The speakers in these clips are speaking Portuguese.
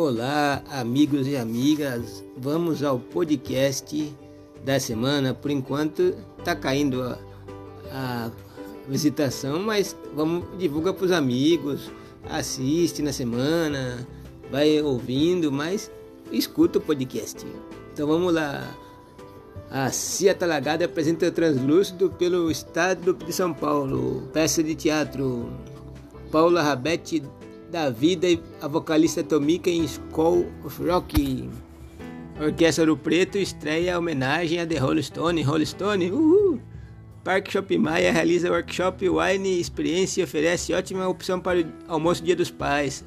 Olá, amigos e amigas. Vamos ao podcast da semana. Por enquanto tá caindo a, a visitação, mas vamos divulga para os amigos, assiste na semana, vai ouvindo, mas escuta o podcast. Então vamos lá. A Cia Talagada apresenta Translúcido pelo Estado de São Paulo. Peça de teatro. Paula Rabete da vida a vocalista Tomika em School of Rock. Orquestra do Preto estreia homenagem a The Rolling Stone. Rolling Stone, uhul! Parque Shopping Maia realiza workshop Wine Experiência e oferece ótima opção para o almoço Dia dos Pais.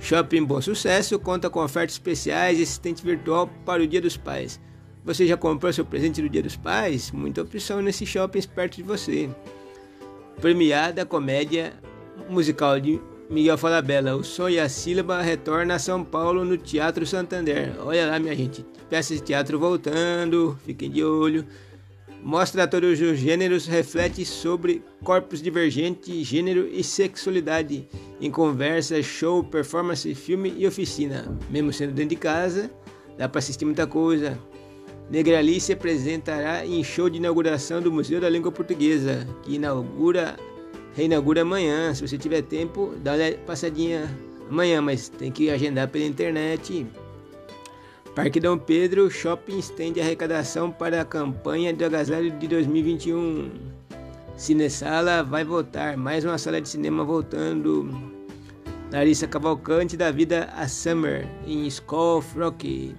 Shopping Bom Sucesso conta com ofertas especiais e assistente virtual para o Dia dos Pais. Você já comprou seu presente do Dia dos Pais? Muita opção nesse shopping perto de você. Premiada comédia musical de Miguel Falabella, o som e a sílaba retorna a São Paulo no Teatro Santander. Olha lá, minha gente, peça de teatro voltando, fiquem de olho. Mostra todos os gêneros, reflete sobre corpos divergentes, gênero e sexualidade, em conversa, show, performance, filme e oficina. Mesmo sendo dentro de casa, dá para assistir muita coisa. Negra Alice se apresentará em show de inauguração do Museu da Língua Portuguesa, que inaugura reinaugura amanhã. Se você tiver tempo, dá uma passadinha amanhã, mas tem que agendar pela internet. Parque Dom Pedro Shopping estende arrecadação para a campanha do agasalho de 2021. Cinesala vai voltar, mais uma sala de cinema voltando. Larissa Cavalcante da Vida a Summer em School Rock.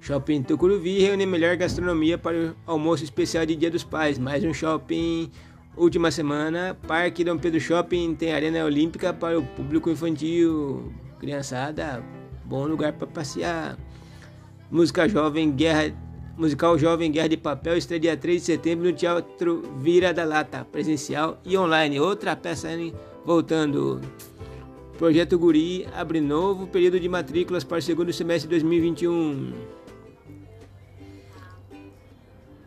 Shopping Tucuruvi reúne melhor gastronomia para o almoço especial de Dia dos Pais. Mais um shopping Última semana, Parque Dom Pedro Shopping tem arena olímpica para o público infantil. Criançada, bom lugar para passear. Música Jovem Guerra Musical Jovem Guerra de Papel estreia dia 3 de setembro no Teatro Vira da Lata, presencial e online. Outra peça voltando. Projeto Guri abre novo período de matrículas para o segundo semestre de 2021.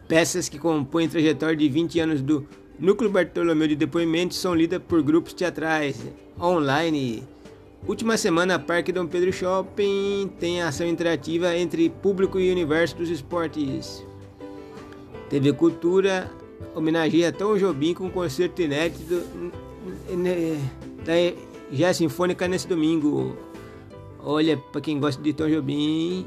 Peças que compõem trajetória de 20 anos do Núcleo Bartolomeu de depoimentos são lidas por grupos teatrais online. Última semana, Parque Dom Pedro Shopping tem ação interativa entre público e universo dos esportes. TV Cultura homenageia Tom Jobim com um concerto inédito da já Sinfônica nesse domingo. Olha, para quem gosta de Tom Jobim,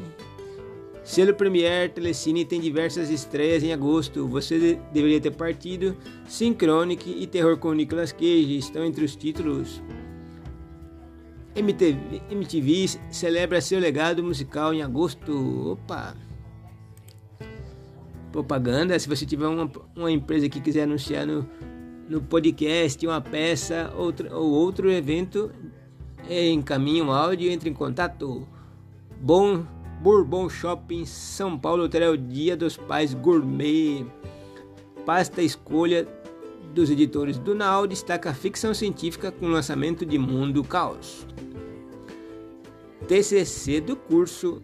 Selo Premier Telecine tem diversas estreias em agosto. Você deveria ter partido. Synchronic e Terror com Nicolas Cage estão entre os títulos. MTV, MTV celebra seu legado musical em agosto. Opa! Propaganda. Se você tiver uma, uma empresa que quiser anunciar no, no podcast uma peça outra, ou outro evento, encaminhe um áudio entre em contato. Bom Bourbon Shopping São Paulo terá o Dia dos Pais Gourmet. Pasta escolha dos editores do Now destaca ficção científica com lançamento de Mundo Caos. TCC do curso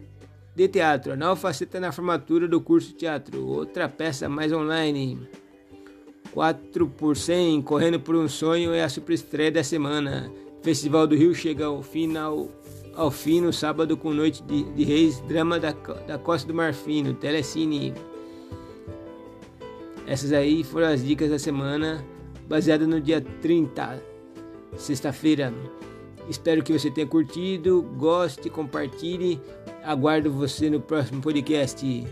de teatro. A faceta na formatura do curso de teatro. Outra peça mais online. 4 por 100, Correndo por um Sonho é a superestreia da semana. Festival do Rio chega ao final ao fim no sábado com Noite de, de Reis, drama da, da Costa do Marfim, no Telecine. Essas aí foram as dicas da semana, baseada no dia 30, sexta-feira. Espero que você tenha curtido, goste, compartilhe. Aguardo você no próximo podcast.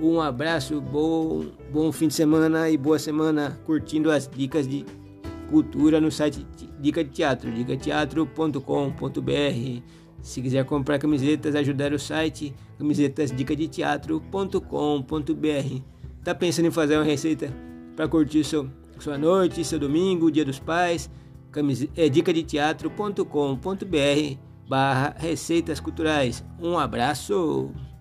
Um abraço, bom, bom fim de semana e boa semana curtindo as dicas de cultura no site Dica de Teatro, dicateatro.com.br. Se quiser comprar camisetas, ajudar o site camisetasdicadeteatro.com.br. Tá pensando em fazer uma receita para curtir seu, sua noite, seu domingo, dia dos pais? É dicadeteatro.com.br barra receitas culturais. Um abraço!